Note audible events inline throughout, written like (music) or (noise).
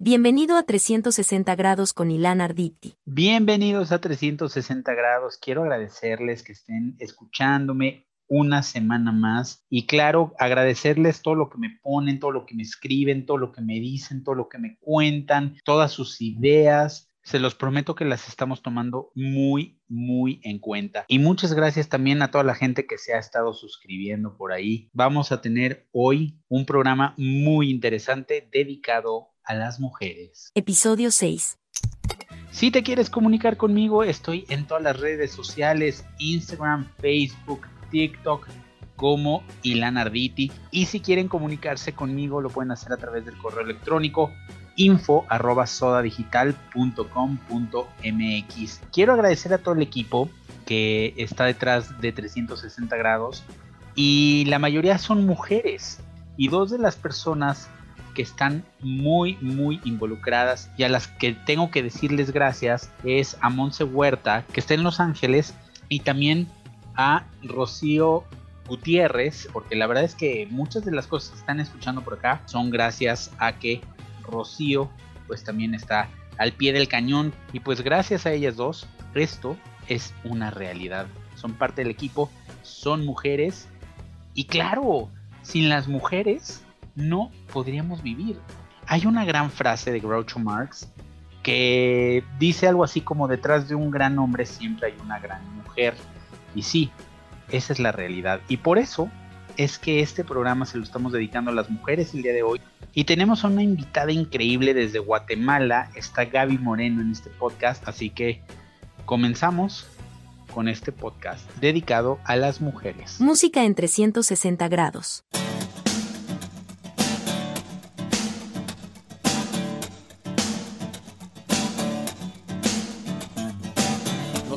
Bienvenido a 360 grados con Ilan Arditi. Bienvenidos a 360 grados. Quiero agradecerles que estén escuchándome una semana más y claro, agradecerles todo lo que me ponen, todo lo que me escriben, todo lo que me dicen, todo lo que me cuentan, todas sus ideas. Se los prometo que las estamos tomando muy, muy en cuenta. Y muchas gracias también a toda la gente que se ha estado suscribiendo por ahí. Vamos a tener hoy un programa muy interesante dedicado a las mujeres. Episodio 6. Si te quieres comunicar conmigo, estoy en todas las redes sociales, Instagram, Facebook, TikTok, como Ilan Arditi. Y si quieren comunicarse conmigo, lo pueden hacer a través del correo electrónico info arroba sodadigital.com.mx. Quiero agradecer a todo el equipo que está detrás de 360 grados y la mayoría son mujeres y dos de las personas que están muy muy involucradas y a las que tengo que decirles gracias es a Monse Huerta que está en Los Ángeles y también a Rocío Gutiérrez, porque la verdad es que muchas de las cosas que están escuchando por acá son gracias a que Rocío pues también está al pie del cañón y pues gracias a ellas dos esto es una realidad. Son parte del equipo, son mujeres y claro, sin las mujeres no podríamos vivir. Hay una gran frase de Groucho Marx que dice algo así como detrás de un gran hombre siempre hay una gran mujer. Y sí, esa es la realidad. Y por eso es que este programa se lo estamos dedicando a las mujeres el día de hoy. Y tenemos a una invitada increíble desde Guatemala. Está Gaby Moreno en este podcast. Así que comenzamos con este podcast dedicado a las mujeres. Música en 360 grados.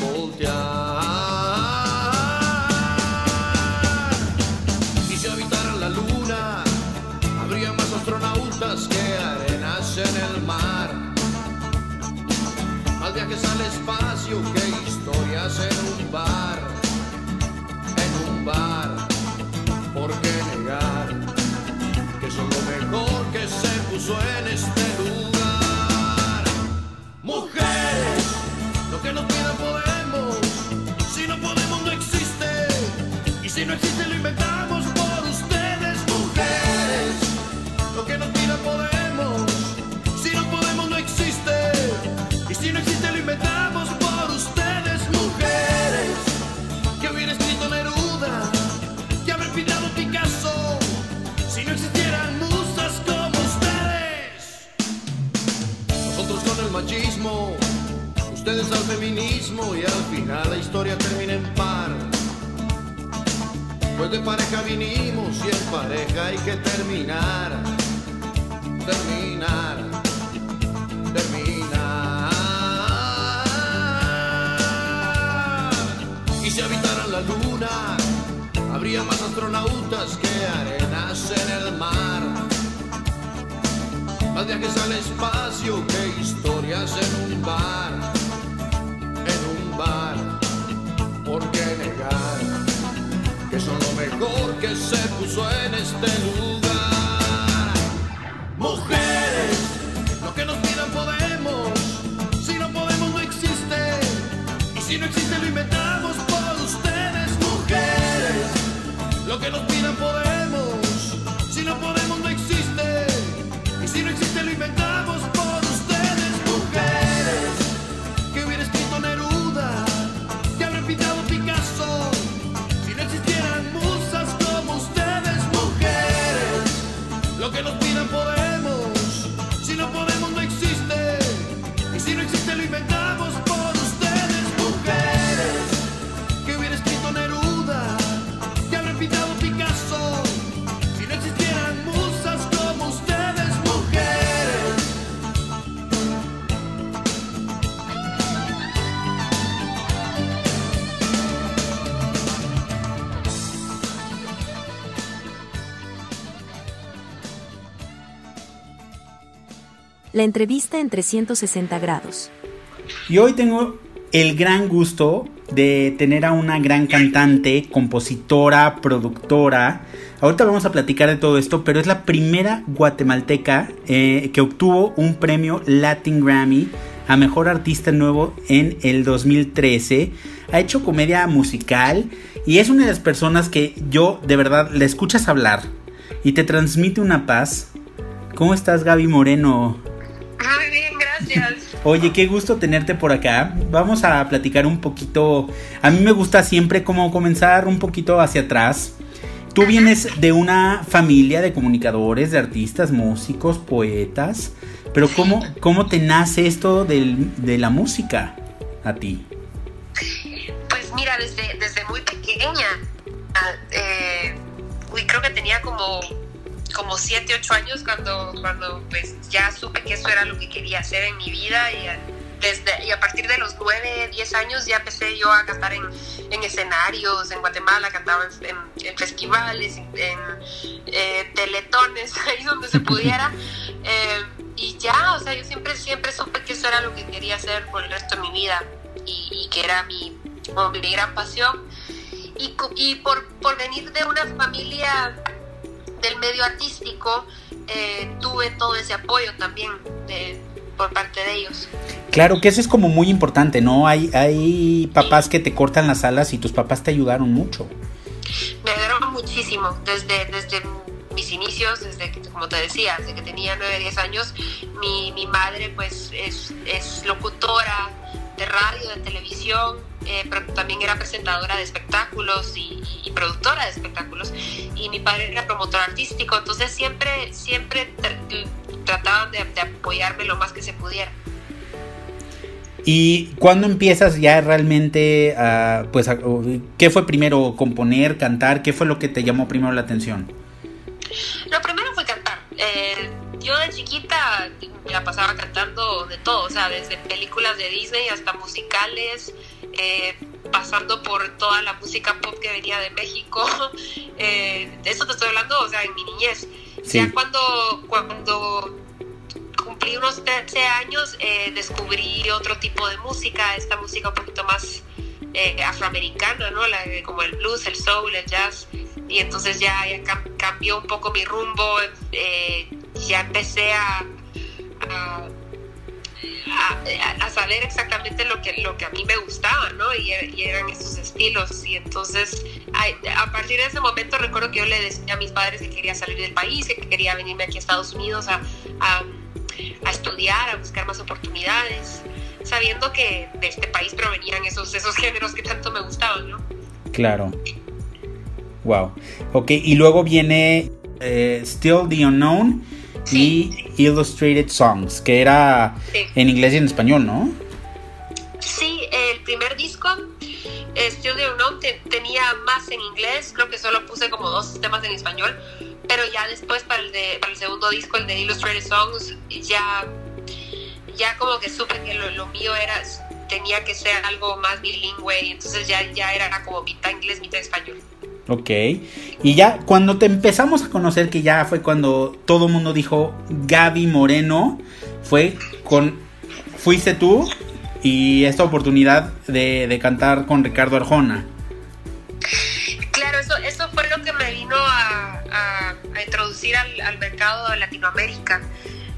voltear. Y si habitaran la luna, habría más astronautas que arenas en el mar. Más viajes al espacio en este lugar? Mujeres, lo que nos pidan podemos. Si no podemos, no existe. Y si no existe, lo inventamos La entrevista en 360 grados. Y hoy tengo el gran gusto de tener a una gran cantante, compositora, productora. Ahorita vamos a platicar de todo esto, pero es la primera guatemalteca eh, que obtuvo un premio Latin Grammy a Mejor Artista Nuevo en el 2013. Ha hecho comedia musical y es una de las personas que yo de verdad le escuchas hablar y te transmite una paz. ¿Cómo estás Gaby Moreno? Gracias. Oye, qué gusto tenerte por acá. Vamos a platicar un poquito. A mí me gusta siempre como comenzar un poquito hacia atrás. Tú vienes de una familia de comunicadores, de artistas, músicos, poetas. Pero ¿cómo, cómo te nace esto de la música a ti? Pues mira, desde, desde muy pequeña. Ah, eh, creo que tenía como como 7, 8 años cuando, cuando pues ya supe que eso era lo que quería hacer en mi vida y, desde, y a partir de los 9, 10 años ya empecé yo a cantar en, en escenarios, en Guatemala cantaba en, festivales, en, eh, teletones, (laughs) ahí donde se pudiera. (laughs) Eh, y ya, o sea, yo siempre, siempre supe que eso era lo que quería hacer por el resto de mi vida y, que era mi, mi gran pasión. Y, y por, por venir de una familia del medio artístico, eh, tuve todo ese apoyo también por parte de ellos. Claro que eso es como muy importante, ¿no? Hay, hay papás que te cortan las alas y tus papás te ayudaron mucho. Me ayudaron muchísimo, desde, desde mis inicios, desde que, como te decía, desde que tenía 9, 10 años, mi, mi madre pues es, es locutora de radio, de televisión, eh, pero también era presentadora de espectáculos y, productora de espectáculos. Y mi padre era promotor artístico, entonces siempre, siempre trataban de, apoyarme lo más que se pudiera. ¿Y cuándo empiezas ya realmente a, pues, qué fue primero, componer, cantar? ¿Qué fue lo que te llamó primero la atención? La pasaba cantando de todo, o sea, desde películas de Disney hasta musicales, eh, pasando por toda la música pop que venía de México. (laughs) Eh, de eso te estoy hablando, o sea, en mi niñez. Ya cuando, cuando cumplí unos 13 años, eh, descubrí otro tipo de música, esta música un poquito más afroamericana, ¿no? La, como el blues, el soul, el jazz. Y entonces ya, cambió un poco mi rumbo, ya empecé a a, saber exactamente lo que, lo que a mí me gustaba, ¿no? Y, eran esos estilos. Y entonces, a, partir de ese momento, recuerdo que yo le decía a mis padres que quería salir del país, que quería venirme aquí a Estados Unidos a, a estudiar, a buscar más oportunidades, sabiendo que de este país provenían esos, esos géneros que tanto me gustaban, ¿no? Claro. Wow. Ok, y luego viene eh, Still the Unknown y Illustrated Songs, que era en inglés y en español, ¿no? Sí, el primer disco, Studio Unknown, tenía más en inglés, creo que solo puse como dos temas en español, pero ya después para el, de, para el segundo disco, el de Illustrated Songs, ya, ya como que supe que lo, mío era tenía que ser algo más bilingüe, entonces ya, ya era como mitad inglés, mitad español. Ok. Y ya cuando te empezamos a conocer, que ya fue cuando todo el mundo dijo Gaby Moreno, fue con. Fuiste tú y esta oportunidad de, cantar con Ricardo Arjona. Claro, eso, eso fue lo que me vino a, introducir al, mercado de Latinoamérica.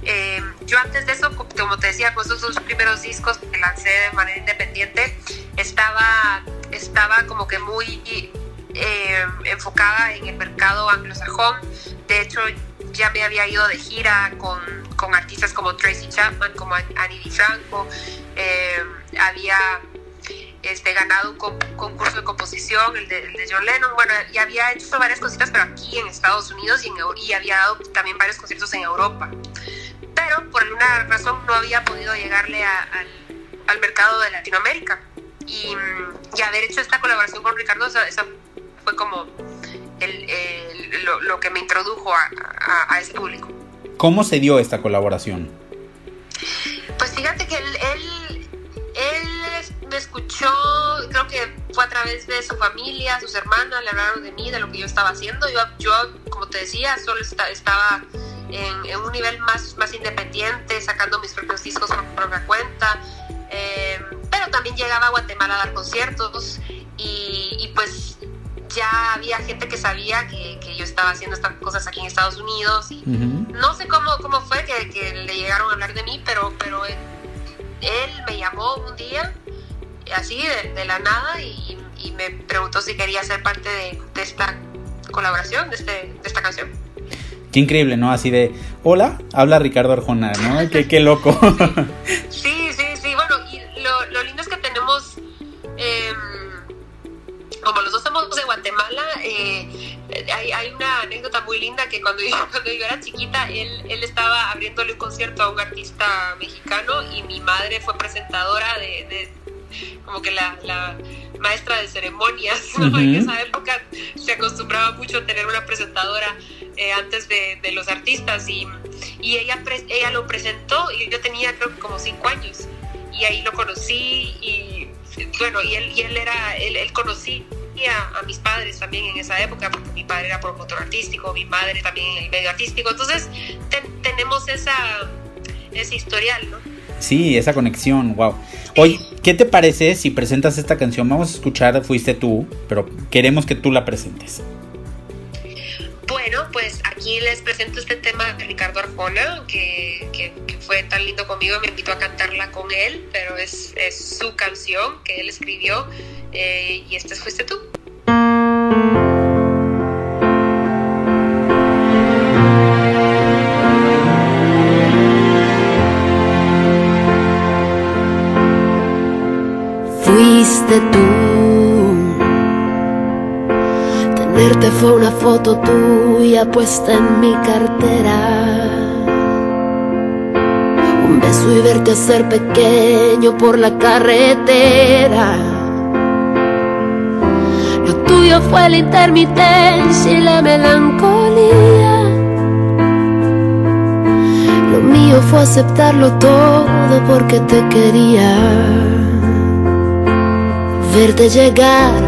Eh, yo antes de eso, como te decía, con esos dos primeros discos que lancé de manera independiente, estaba, estaba como que muy eh, enfocada en el mercado anglosajón. De hecho, ya me había ido de gira con, con artistas como Tracy Chapman, como Annie DiFranco. Eh, había este, ganado un concurso de composición, el de, John Lennon. Bueno, y había hecho varias cositas, pero aquí en Estados Unidos y, en, y había dado también varios conciertos en Europa. Pero por alguna razón no había podido llegarle al, al mercado de Latinoamérica. Y, y, haber hecho esta colaboración con Ricardo, esa, fue como lo, que me introdujo a, ese público. ¿Cómo se dio esta colaboración? Pues fíjate que él, él, me escuchó, creo que fue a través de su familia, sus hermanas, le hablaron de mí, de lo que yo estaba haciendo. Yo, yo como te decía, solo estaba en, un nivel más, más independiente, sacando mis propios discos por propia cuenta. Eh, pero también llegaba a Guatemala a dar conciertos y, pues ya había gente que sabía que, yo estaba haciendo estas cosas aquí en Estados Unidos y no sé cómo, cómo fue que, que, le llegaron a hablar de mí, pero, pero él, me llamó un día así de, la nada y, me preguntó si quería ser parte de, esta colaboración, de, este, de esta canción. Qué increíble, ¿no? Así de, hola, habla Ricardo Arjona, ¿no? qué, qué loco. (laughs) Sí. Guatemala, eh, hay, una anécdota muy linda que cuando yo, (laughs) cuando yo era chiquita, él, él estaba abriéndole un concierto a un artista mexicano y mi madre fue presentadora de, como que la, maestra de ceremonias. (laughs) En esa época se acostumbraba mucho a tener una presentadora eh, antes de, los artistas y, y, ella, ella lo presentó y yo tenía creo que como cinco años y ahí lo conocí y bueno, y él, y él era, él, él conocía a, mis padres también en esa época, porque mi padre era promotor artístico, mi madre también en el medio artístico, entonces tenemos esa, ese historial, ¿no? Sí, esa conexión, wow. Oye, ¿qué te parece si presentas esta canción? Vamos a escuchar Fuiste tú, pero queremos que tú la presentes. Pues aquí les presento este tema de Ricardo Arjona, que, fue tan lindo conmigo, me invitó a cantarla con él, pero es, su canción que él escribió eh, y este fuiste tú. Fuiste tú fue una foto tuya puesta en mi cartera. Un beso y verte ser pequeño por la carretera. Lo tuyo fue la intermitencia y la melancolía. Lo mío fue aceptarlo todo porque te quería. Verte llegar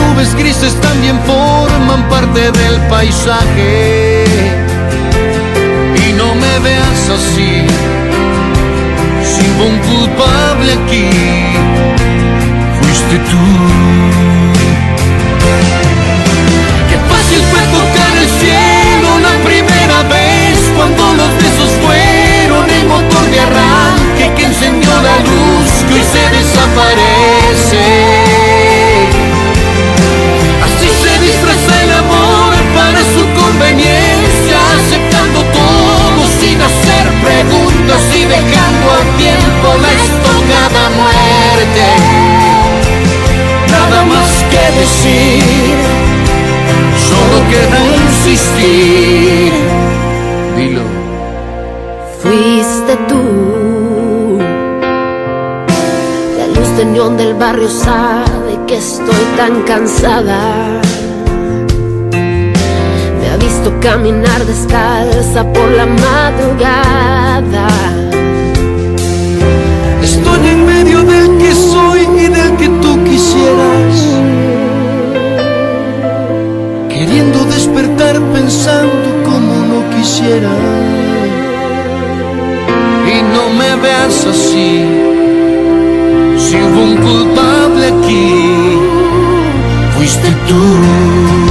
nubes grises también forman parte del paisaje. Y no me veas así, sin un culpable aquí, fuiste tú. Qué fácil fue tocar el cielo la primera vez cuando los besos fueron el motor de arranque que encendió la luz que se desaparece. Y dejando al tiempo la estocada muerte. Nada más que decir, solo queda insistir. Dilo. Fuiste tú. La luz de del barrio sabe que estoy tan cansada visto caminar descalza por la madrugada. Queriendo despertar pensando como no quisiera. Y no me veas así. Si hubo un culpable aquí, fuiste tú.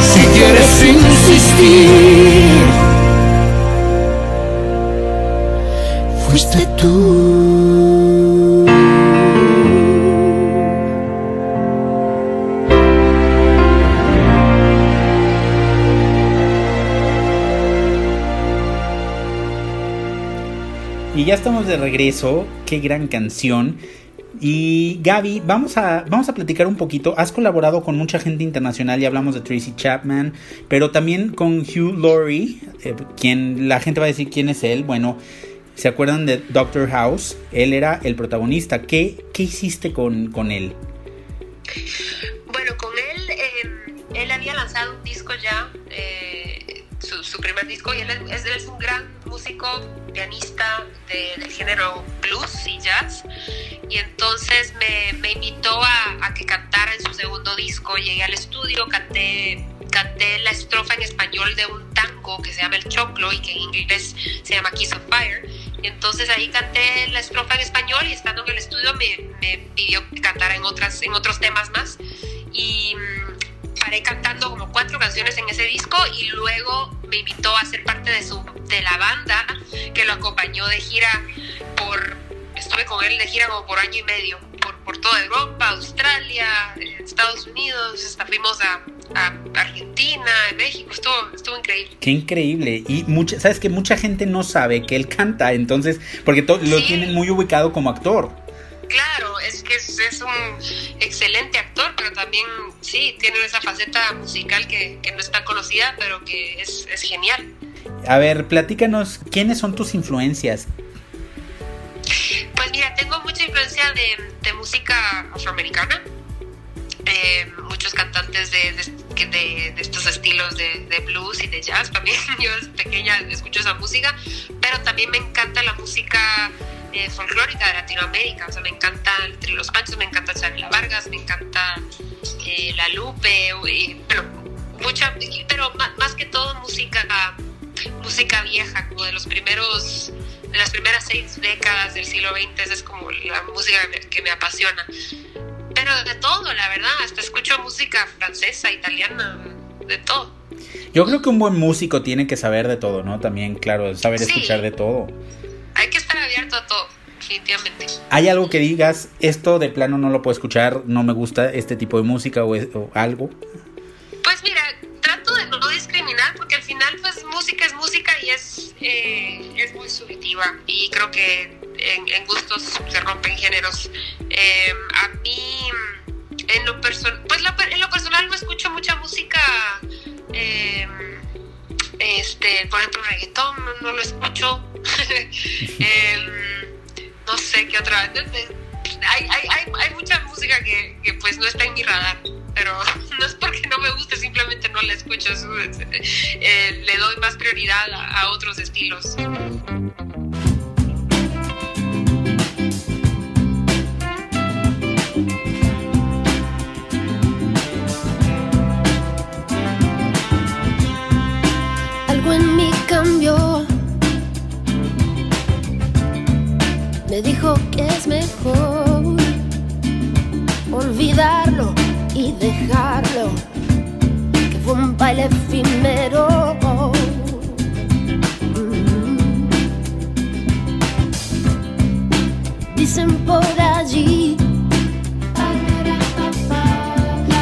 si quieres insistir. Fuiste tú. Y ya estamos de regreso. Qué gran canción. Y Gaby, vamos a, vamos a platicar un poquito. Has colaborado con mucha gente internacional, ya hablamos de Tracy Chapman, pero también con Hugh Laurie, eh, quien la gente va a decir quién es él. Bueno, ¿se acuerdan de Doctor House? Él era el protagonista. ¿Qué, qué hiciste con, con él? Bueno, con él, eh, él había lanzado un disco ya, eh, su, su primer disco, y él es, él es un gran músico, pianista de- del género blues y jazz. Y entonces me, me invitó a, a que cantara en su segundo disco. Llegué al estudio, canté, canté la estrofa en español de un tango que se llama El Choclo y que en inglés se llama Kiss of Fire. Y entonces ahí canté la estrofa en español y estando en el estudio me, me pidió que cantara en, otras, en otros temas más. Y mm, paré cantando como cuatro canciones en ese disco y luego me invitó a ser parte de, su, de la banda que lo acompañó de gira por... Estuve con él de gira como por año y medio, por, por toda Europa, Australia, Estados Unidos, hasta fuimos a, a Argentina, México, estuvo, estuvo increíble. Qué increíble. Y mucha, sabes que mucha gente no sabe que él canta, entonces, porque to- lo Sí. tienen muy ubicado como actor. Claro, es que es, es un excelente actor, también sí, tiene esa faceta musical que, que no es tan conocida, pero que es, es genial. A ver, platícanos, ¿quiénes son tus influencias? Pues mira, tengo mucha influencia de, de música afroamericana, eh, muchos cantantes de, de- de- de estos estilos de, de blues y de jazz también. (laughs) Yo desde pequeña escucho esa música, pero también me encanta la música eh, folclórica de Latinoamérica. O sea, me encanta el Trio Los Panchos, me encanta Chabela Vargas, me encanta eh, La Lupe, eh, pero mucha, pero más que todo música música vieja, como de los primeros, de las primeras seis décadas del siglo XX, esa es como la música que me, que me apasiona. Pero de todo, la verdad, hasta escucho música francesa, italiana, de todo. Yo creo que un buen músico tiene que saber de todo, ¿no? También, claro, saber Sí. escuchar de todo. Hay que estar abierto a todo, definitivamente. ¿Hay algo que digas, esto de plano no lo puedo escuchar, no me gusta este tipo de música o, es- o algo? Pues mira, trato de no discriminar porque al final pues música es música y es, eh, es muy subjetiva y creo que en, en gustos se rompen géneros. Eh, a mí, en lo, perso- pues lo en lo personal no escucho mucha música, eh, este, por ejemplo reggaetón, no, no lo (laughs) Em, no sé qué otra. Hay, hay, hay, hay mucha música que, que, pues no está en mi radar, pero (laughs) no es porque no me guste, simplemente no la escucho. es- es- eh, le doy más prioridad a, a otros estilos. Dejarlo. Que fue un baile efímero. Mm. Dicen por allí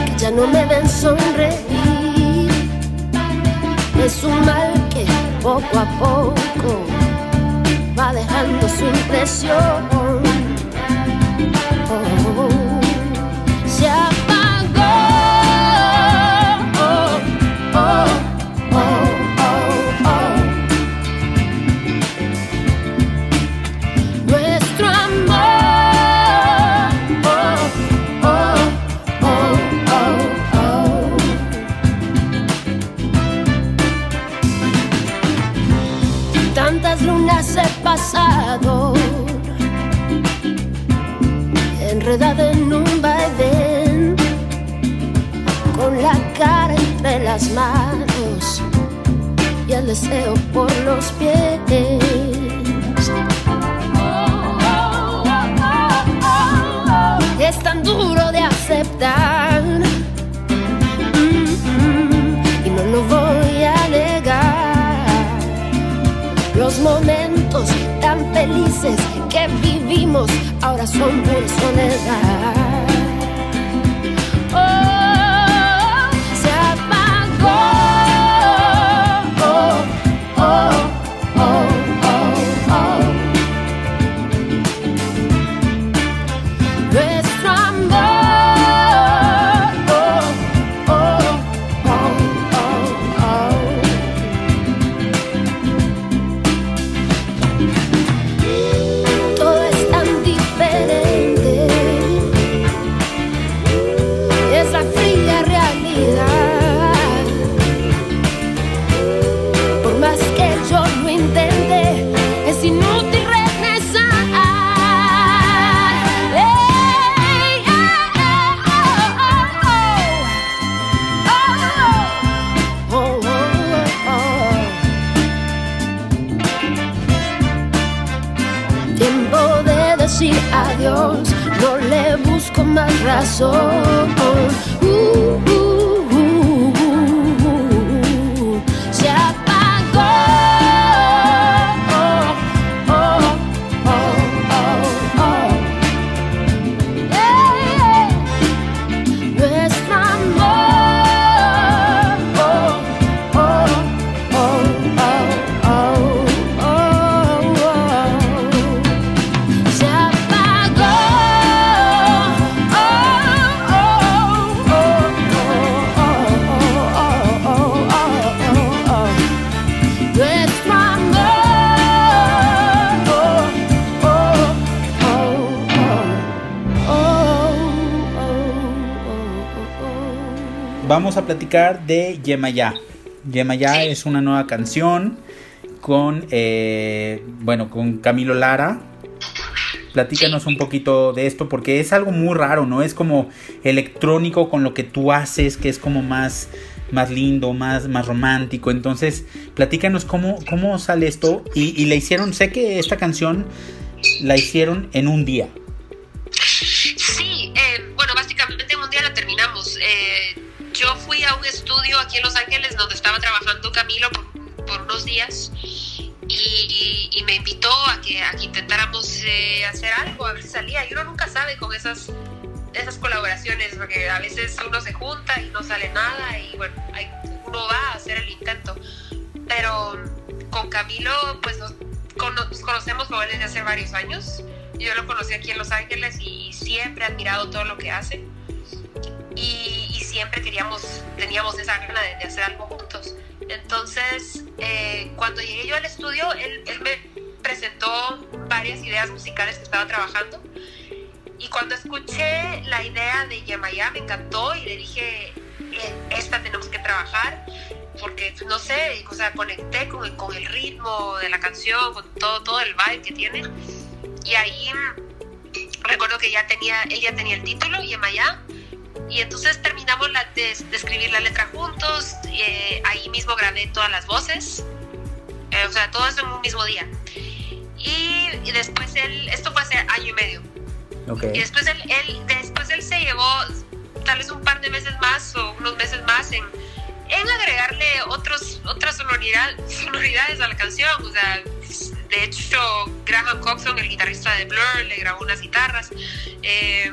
que ya no me ven sonreír. Es un mal que poco a poco va dejando su impresión. deseo por los pies. Es tan duro de aceptar y no lo voy a negar. Los momentos tan felices que vivimos ahora son pura soledad. De Yemayá. Yemayá es una nueva canción con, eh, bueno, con Camilo Lara. Platícanos un poquito de esto porque es algo muy raro, ¿no? Es como electrónico con lo que tú haces, que es como más, más lindo, más, más romántico. Entonces, platícanos cómo, cómo sale esto. Y, y le hicieron, sé que esta canción la hicieron en un día. En Los Ángeles donde estaba trabajando Camilo por, unos días y, me invitó a que, intentáramos eh, hacer algo, a ver si salía. Y uno nunca sabe con esas, esas colaboraciones, porque a veces uno se junta y no sale nada y bueno, uno va a hacer el intento. Pero con Camilo, pues nos, con- nos conocemos desde hace varios años. Yo lo conocí aquí en Los Ángeles y siempre he admirado todo lo que hace. Y siempre queríamos, teníamos esa gana de, de hacer algo juntos. Entonces, eh, cuando llegué yo al estudio, él, él me presentó varias ideas musicales que estaba trabajando. Y cuando escuché la idea de Yemayá, me encantó y le dije, "Eh, esta tenemos que trabajar, porque no sé, o sea, conecté con el, con el ritmo de la canción, con todo, todo el vibe que tiene. Y ahí recuerdo que ya tenía, él ya tenía el título, Yemayá, y entonces terminamos la, de, de escribir la letra juntos, eh, ahí mismo grabé todas las voces, eh, o sea, todo eso en un mismo día. Y, y después él, esto fue hace año y medio, Ok. y después él, él- después él se llevó tal vez un par de meses más o unos meses más en, en agregarle otros, otras sonoridad- sonoridades a la canción. O sea, de hecho, Graham Coxon, el guitarrista de Blur, le grabó unas guitarras eh,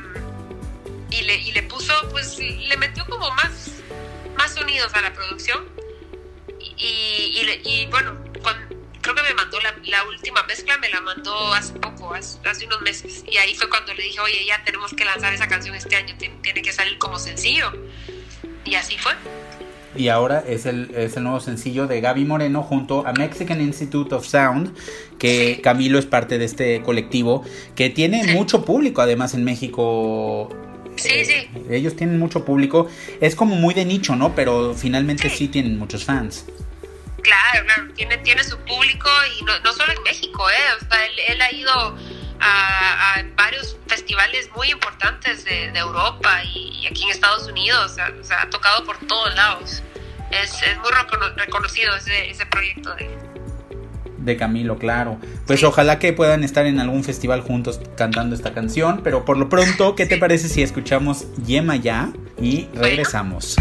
y, le, y le puso, pues le metió como más, más sonidos a la producción. Y, y, y bueno, cuan- creo que me mandó la, la última mezcla, me la mandó hace poco, hace, hace unos meses. Y ahí fue cuando le dije, oye, ya tenemos que lanzar esa canción este año, tiene, tiene que salir como sencillo. Y así fue. Y ahora es el, es el nuevo sencillo de Gaby Moreno junto a Mexican Institute of Sound, que Camilo es parte de este colectivo, que tiene mucho público además en México. Sí, Eh, sí. Ellos tienen mucho público. Es como muy de nicho, ¿no? Pero finalmente sí, tienen muchos fans. Claro, claro, tiene, tiene su público y no, no solo en México, ¿eh? O sea, él, él ha ido a, a varios festivales muy importantes de, de Europa y, y aquí en Estados Unidos, o sea, o sea, ha tocado por todos lados. Es, es muy recono- reconocido ese, ese proyecto de... De Camilo, claro. Pues Sí. ojalá que puedan estar en algún festival juntos cantando esta canción. Pero por lo pronto, ¿qué te parece si escuchamos Yema ya? Y regresamos.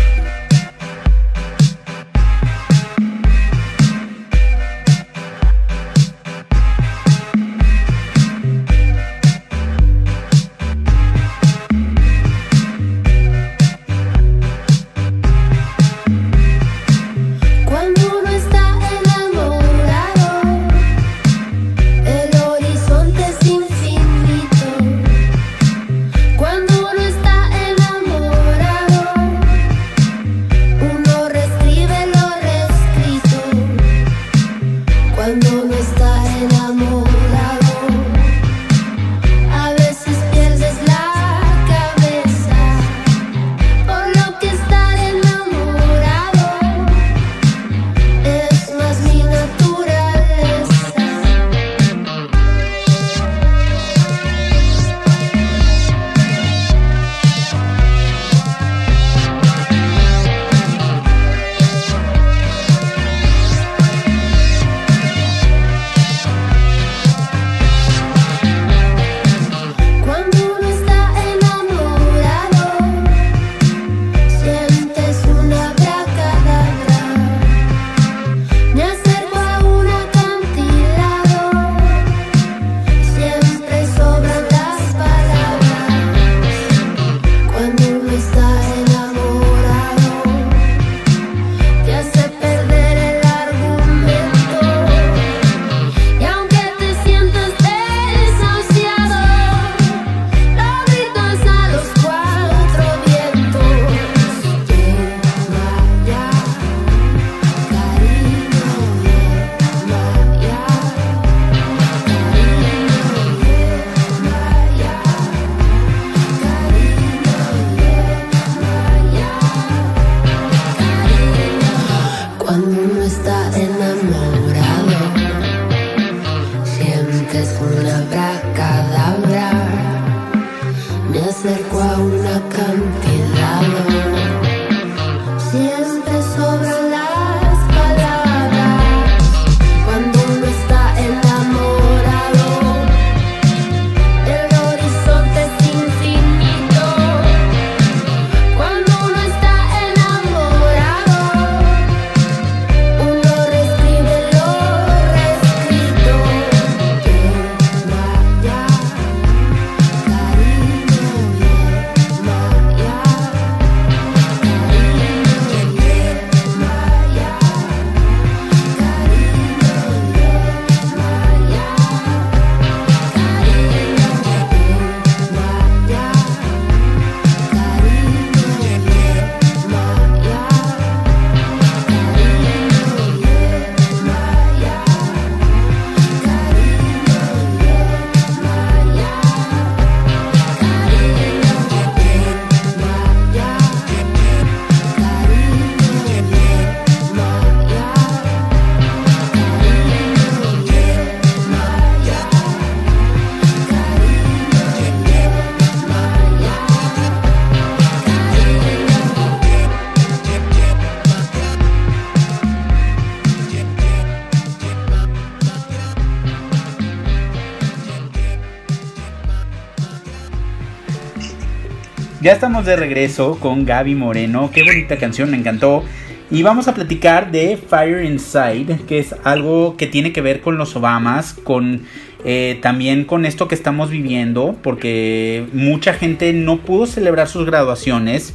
Ya estamos de regreso con Gaby Moreno. Qué bonita canción, me encantó. Y vamos a platicar de Fire Inside, que es algo que tiene que ver con los Obamas, con eh, también con esto que estamos viviendo, porque mucha gente no pudo celebrar sus graduaciones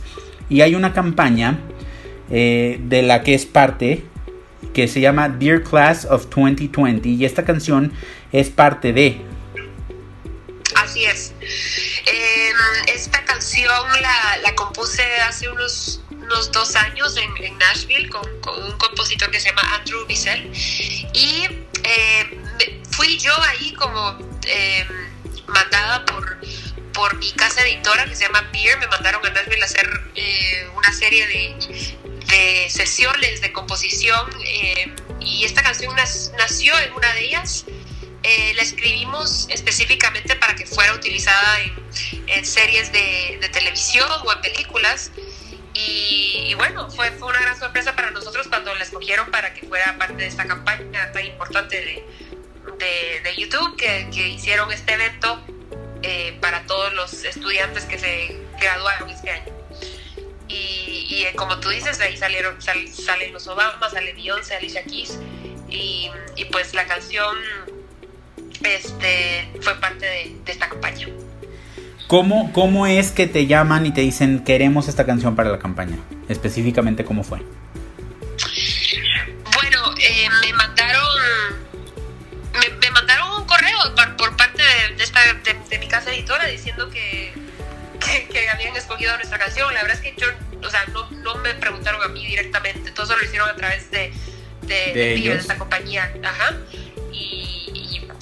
y hay una campaña eh, de la que es parte que se llama Dear Class of 2020 y esta canción es parte de. Así es. Eh, canción la, la compuse hace unos unos dos años en, en Nashville con, con, un compositor que se llama Andrew Bissell y eh, fui yo ahí como eh, mandada por, por mi casa editora que se llama Beer, me mandaron a Nashville a hacer eh, una serie de, de, sesiones de composición y esta canción nació en una de ellas. Eh, la escribimos específicamente para que fuera utilizada en, en series de, de, televisión o en películas. Y, y, bueno, fue, fue una gran sorpresa para nosotros cuando la escogieron para que fuera parte de esta campaña tan importante de, de, de YouTube, que, que, hicieron este evento eh, para todos los estudiantes que se graduaron este año. Y, y como tú dices, de ahí salieron, sal, salen los Obama, sale Beyoncé, Alicia Keys, y, y pues la canción este, fue parte de, de esta campaña. ¿Cómo, ¿Cómo es que te llaman y te dicen queremos esta canción para la campaña? Específicamente, ¿cómo fue? Bueno, eh, me mandaron me, me, mandaron un correo por, por parte de, de, esta, de, de, mi casa editora diciendo que, que, que, habían escogido nuestra canción. La verdad es que yo, o sea, no, no me preguntaron a mí directamente, todo eso lo hicieron a través de, de, de, de esta compañía. Ajá. Y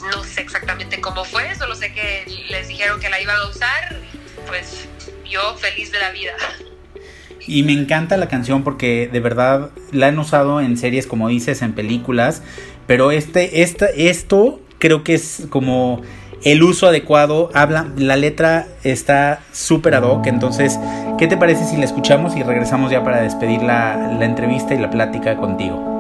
no sé exactamente cómo fue, solo sé que les dijeron que la iban a usar, pues yo feliz de la vida. Y me encanta la canción porque de verdad la han usado en series, como dices, en películas, pero este, esta, esto creo que es como el uso adecuado, habla, la letra está súper ad hoc, entonces, ¿qué te parece si la escuchamos y regresamos ya para despedir la, la entrevista y la plática contigo?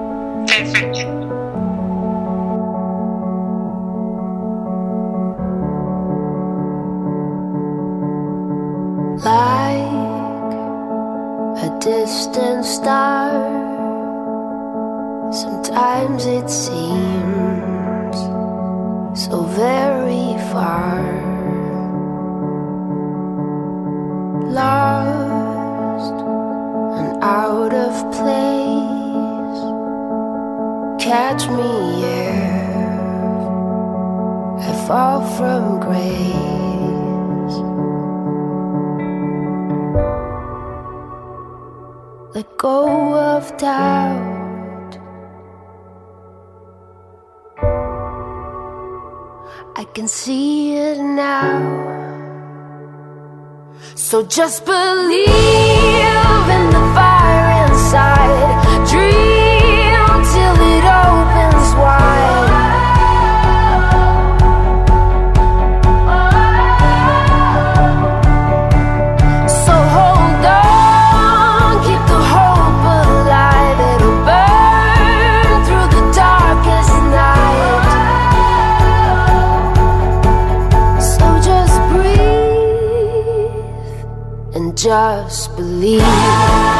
Just believe just believe.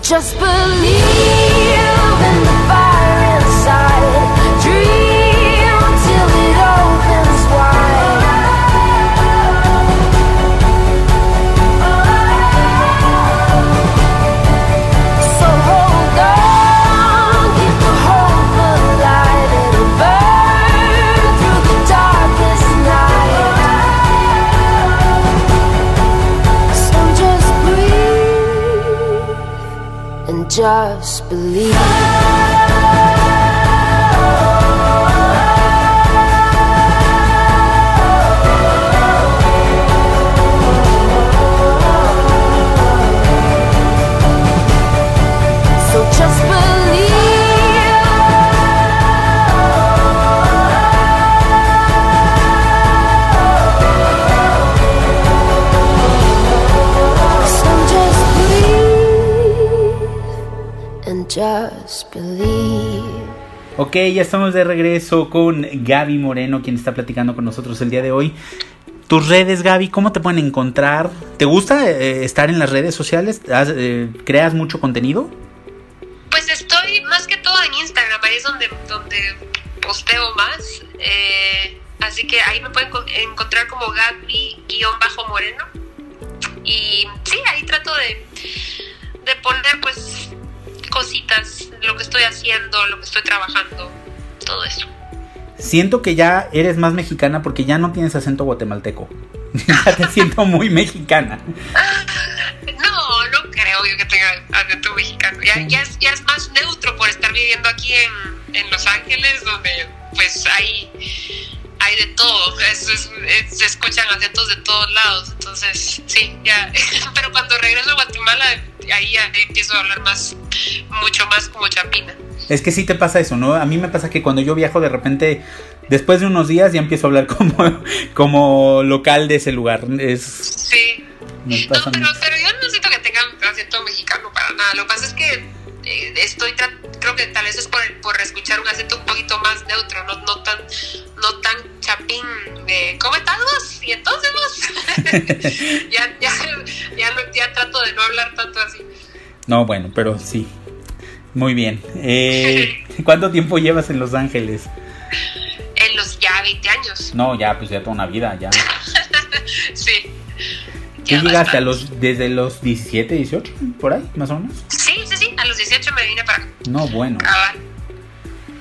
Just believe and just believe. Ok, ya estamos de regreso con Gaby Moreno, quien está platicando con nosotros el día de hoy. Tus redes, Gaby, ¿cómo te pueden encontrar? ¿Te gusta eh, estar en las redes sociales? ¿Has, eh, ¿Creas mucho contenido? Pues estoy más que todo en Instagram, ahí es donde, donde posteo más. eh, así que ahí me pueden co- encontrar como Gaby-Moreno. Y sí, ahí trato de, de poner pues cositas, lo que estoy haciendo, lo que estoy trabajando, todo eso. Siento que ya eres más mexicana porque ya no tienes acento guatemalteco. (laughs) ya te siento muy mexicana. No, no creo yo que tenga acento mexicano. Ya, ya, es, ya es más neutro por estar viviendo aquí en, en Los Ángeles, donde pues hay, hay de todo. Es- es- es- se escuchan acentos de todos lados. Entonces, sí, ya. (laughs) Pero cuando regreso a Guatemala, ahí ya empiezo a hablar más, mucho más como chapina. Es que sí te pasa eso, ¿no? A mí me pasa que cuando yo viajo de repente, después de unos días ya empiezo a hablar (laughs) como, como local de ese lugar. Es, Sí. me No, pero, pero yo no siento que tengan acento mexicano para nada. Lo que pasa es que eh, estoy creo que tal vez es por, por escuchar un acento un poquito más neutro, no, no tan no tan chapín de ¿cómo estás vos? Y entonces vos (laughs) ya, ya, ya, ya trato de no hablar tanto así. No, bueno, pero sí. Muy bien. Eh, (laughs) ¿Cuánto tiempo llevas en Los Ángeles? En los ya 20 años, No, ya, pues ya toda una vida, ya. (laughs) sí. ¿Tú llegaste a los, desde los 17, 18, por ahí, más o menos? No, bueno.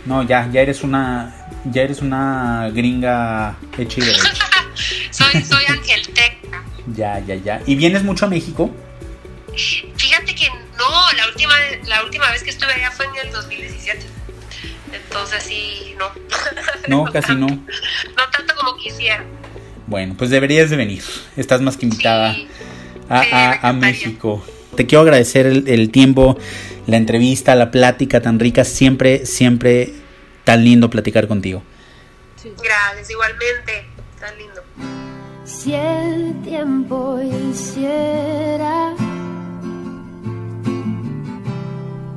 No, ya, ya eres una, ya eres una gringa hecha (laughs) soy, soy angelteca. Ya, ya, ya. ¿Y vienes mucho a México? Fíjate que no, la última, la última vez que estuve allá fue en el 2017. Entonces sí, no. (laughs) No, casi no. No tanto como quisiera. Bueno, pues deberías de venir. Estás más que invitada Sí, a, a- a. México. Te quiero agradecer el, el tiempo, la entrevista, la plática tan rica. Siempre, siempre tan lindo platicar contigo. Gracias, igualmente. Tan lindo. Si el tiempo hiciera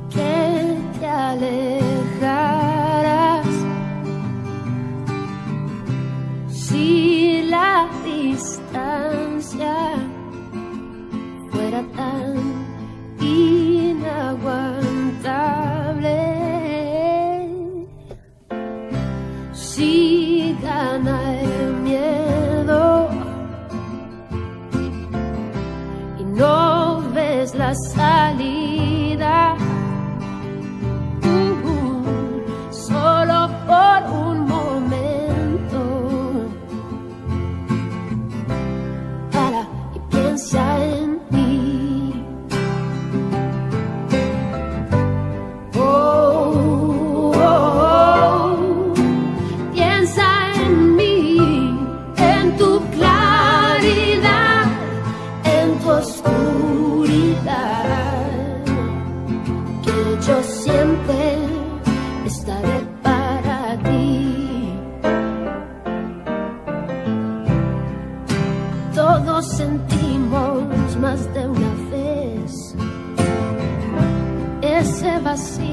que te alejaras, si la distancia tan inaguantable. Si gana el miedo y no ves la salida.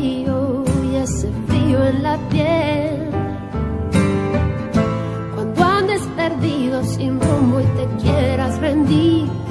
frío y ese frío en la piel. Cuando andes perdido sin rumbo y te quieras rendir.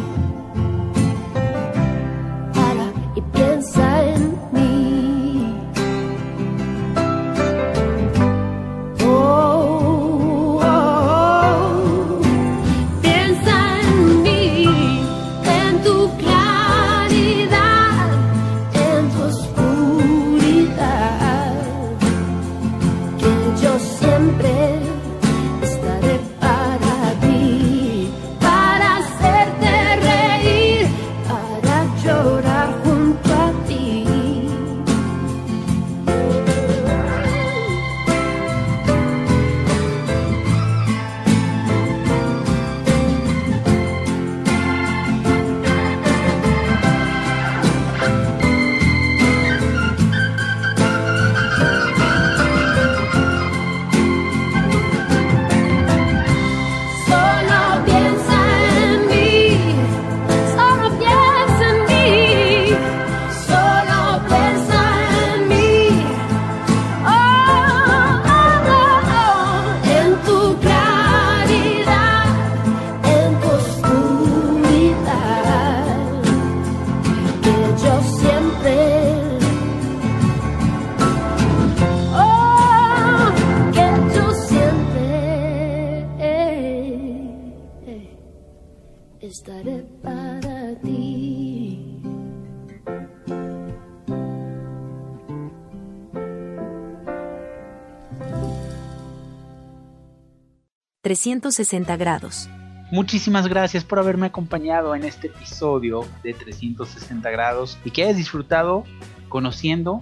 360 grados. Muchísimas gracias por haberme acompañado en este episodio de 360 grados y que hayas disfrutado conociendo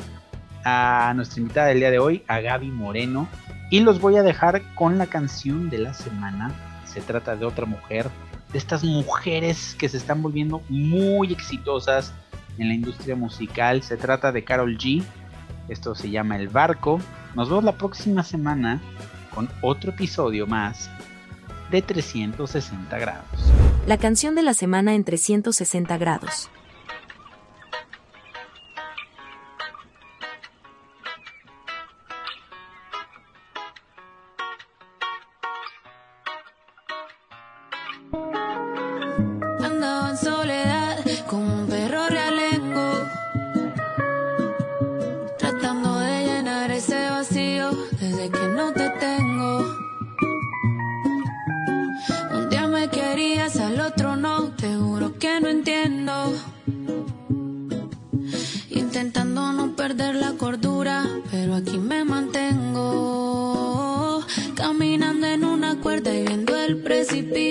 a nuestra invitada del día de hoy, a Gaby Moreno. Y los voy a dejar con la canción de la semana. Se trata de otra mujer, de estas mujeres que se están volviendo muy exitosas en la industria musical. Se trata de Carol G. Esto se llama El Barco. Nos vemos la próxima semana con otro episodio más de 360 grados. La canción de la semana en 360 grados.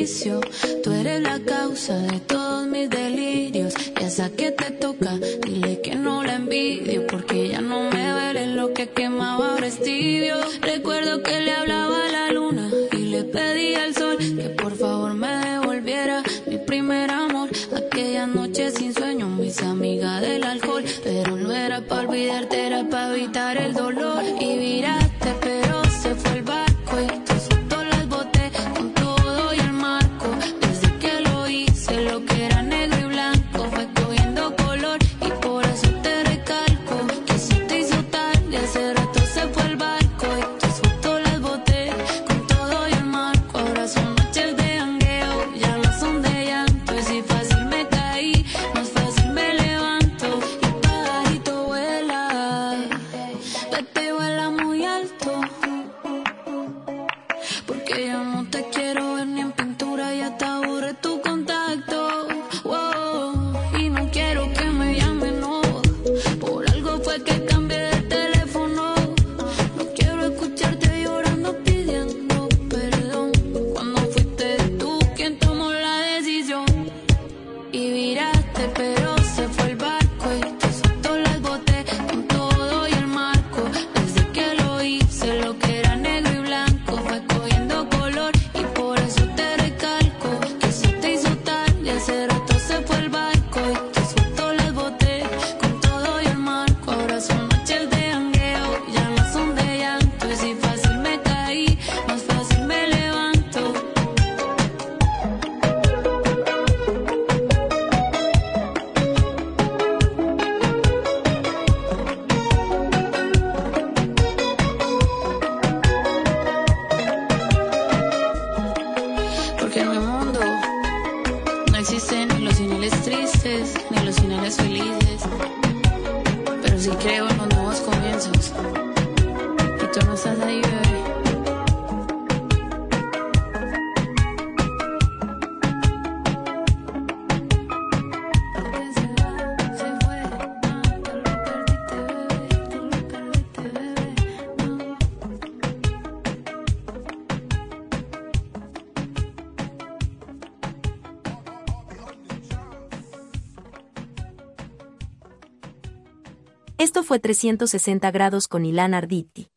все. Fue 360 grados con Ilan Arditi.